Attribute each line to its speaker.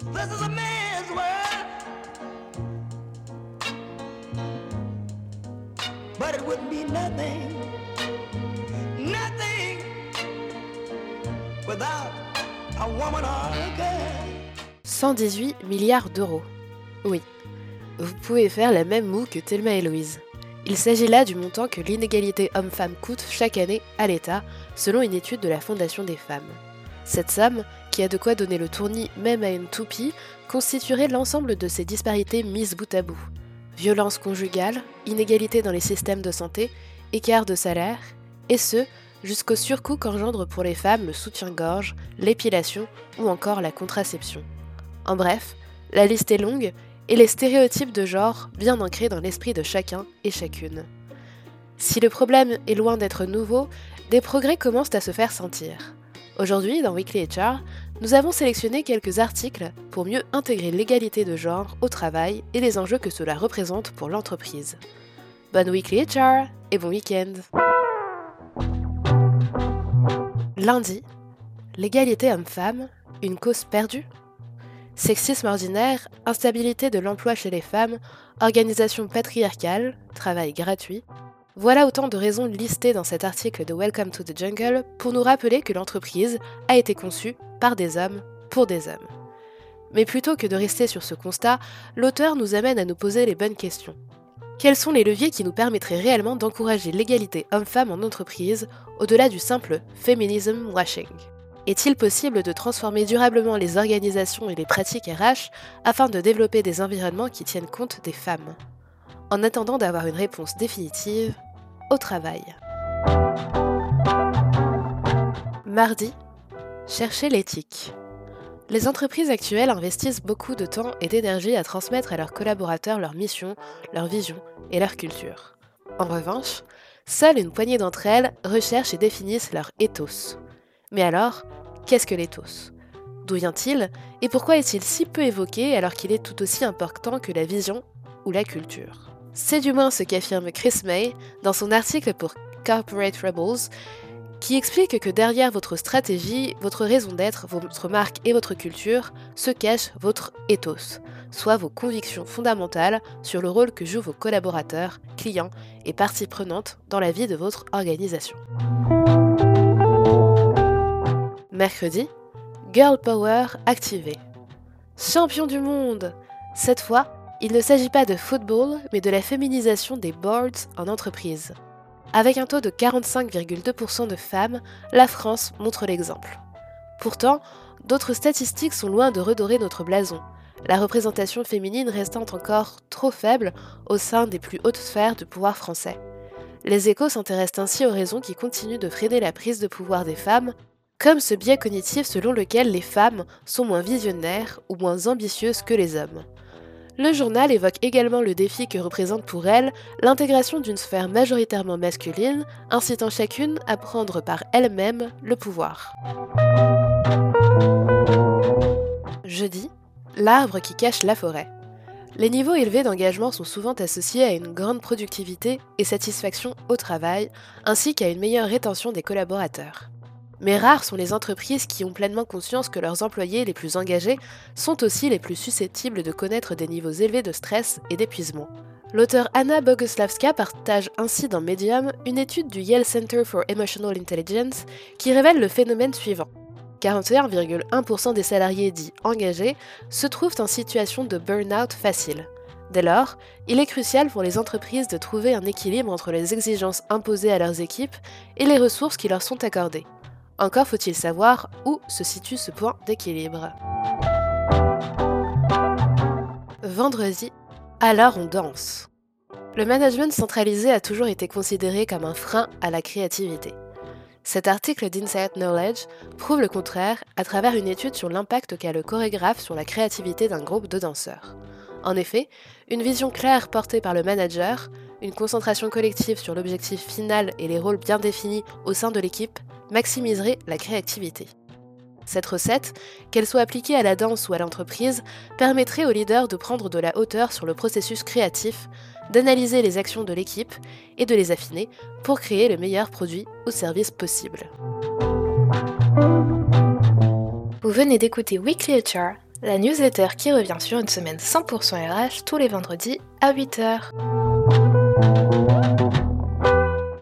Speaker 1: This is a man's world. But it wouldn't be nothing, nothing without a woman or a girl.
Speaker 2: 118 milliards d'euros. Oui, vous pouvez faire la même moue que Thelma et Louise. Il s'agit là du montant que l'inégalité homme-femme coûte chaque année à l'État, selon une étude de la Fondation des femmes. Cette somme, qui a de quoi donner le tournis même à une toupie, constituerait l'ensemble de ces disparités mises bout à bout. Violence conjugale, inégalité dans les systèmes de santé, écart de salaire, et ce, jusqu'au surcoût qu'engendre pour les femmes le soutien-gorge, l'épilation ou encore la contraception. En bref, la liste est longue et les stéréotypes de genre bien ancrés dans l'esprit de chacun et chacune. Si le problème est loin d'être nouveau, des progrès commencent à se faire sentir. Aujourd'hui, dans Weekly HR, nous avons sélectionné quelques articles pour mieux intégrer l'égalité de genre au travail et les enjeux que cela représente pour l'entreprise. Bonne Weekly HR et bon week-end Lundi, l'égalité homme-femme, une cause perdue Sexisme ordinaire, instabilité de l'emploi chez les femmes, organisation patriarcale, travail gratuit. Voilà autant de raisons listées dans cet article de Welcome to the Jungle pour nous rappeler que l'entreprise a été conçue par des hommes pour des hommes. Mais plutôt que de rester sur ce constat, l'auteur nous amène à nous poser les bonnes questions. Quels sont les leviers qui nous permettraient réellement d'encourager l'égalité homme-femme en entreprise au-delà du simple feminism washing? Est-il possible de transformer durablement les organisations et les pratiques RH afin de développer des environnements qui tiennent compte des femmes? En attendant d'avoir une réponse définitive, au travail. Mardi, chercher l'éthique. Les entreprises actuelles investissent beaucoup de temps et d'énergie à transmettre à leurs collaborateurs leur mission, leur vision et leur culture. En revanche, seule une poignée d'entre elles recherchent et définissent leur ethos, mais alors, qu'est-ce que l'éthos D'où vient-il? Et pourquoi est-il si peu évoqué alors qu'il est tout aussi important que la vision ou la culture? C'est du moins ce qu'affirme Chris May dans son article pour Corporate Rebels, qui explique que derrière votre stratégie, votre raison d'être, votre marque et votre culture se cache votre ethos, soit vos convictions fondamentales sur le rôle que jouent vos collaborateurs, clients et parties prenantes dans la vie de votre organisation. Mercredi, Girl Power activé. Champion du monde Cette fois, il ne s'agit pas de football, mais de la féminisation des boards en entreprise. Avec un taux de 45,2% de femmes, la France montre l'exemple. Pourtant, d'autres statistiques sont loin de redorer notre blason, la représentation féminine restant encore trop faible au sein des plus hautes sphères du pouvoir français. Les échos s'intéressent ainsi aux raisons qui continuent de freiner la prise de pouvoir des femmes comme ce biais cognitif selon lequel les femmes sont moins visionnaires ou moins ambitieuses que les hommes. Le journal évoque également le défi que représente pour elles l'intégration d'une sphère majoritairement masculine, incitant chacune à prendre par elle-même le pouvoir. Jeudi, l'arbre qui cache la forêt. Les niveaux élevés d'engagement sont souvent associés à une grande productivité et satisfaction au travail, ainsi qu'à une meilleure rétention des collaborateurs. Mais rares sont les entreprises qui ont pleinement conscience que leurs employés les plus engagés sont aussi les plus susceptibles de connaître des niveaux élevés de stress et d'épuisement. L'auteur Anna Boguslavska partage ainsi dans Medium une étude du Yale Center for Emotional Intelligence qui révèle le phénomène suivant. 41,1% des salariés dits engagés se trouvent en situation de burn-out facile. Dès lors, il est crucial pour les entreprises de trouver un équilibre entre les exigences imposées à leurs équipes et les ressources qui leur sont accordées. Encore faut-il savoir où se situe ce point d'équilibre. Vendredi, alors on danse. Le management centralisé a toujours été considéré comme un frein à la créativité. Cet article d'Insight Knowledge prouve le contraire à travers une étude sur l'impact qu'a le chorégraphe sur la créativité d'un groupe de danseurs. En effet, une vision claire portée par le manager, une concentration collective sur l'objectif final et les rôles bien définis au sein de l'équipe maximiserait la créativité. Cette recette, qu'elle soit appliquée à la danse ou à l'entreprise, permettrait aux leaders de prendre de la hauteur sur le processus créatif, d'analyser les actions de l'équipe et de les affiner pour créer le meilleur produit ou service possible.
Speaker 3: Vous venez d'écouter Weekly HR,
Speaker 2: la newsletter qui revient sur une semaine 100% RH tous les vendredis à 8h.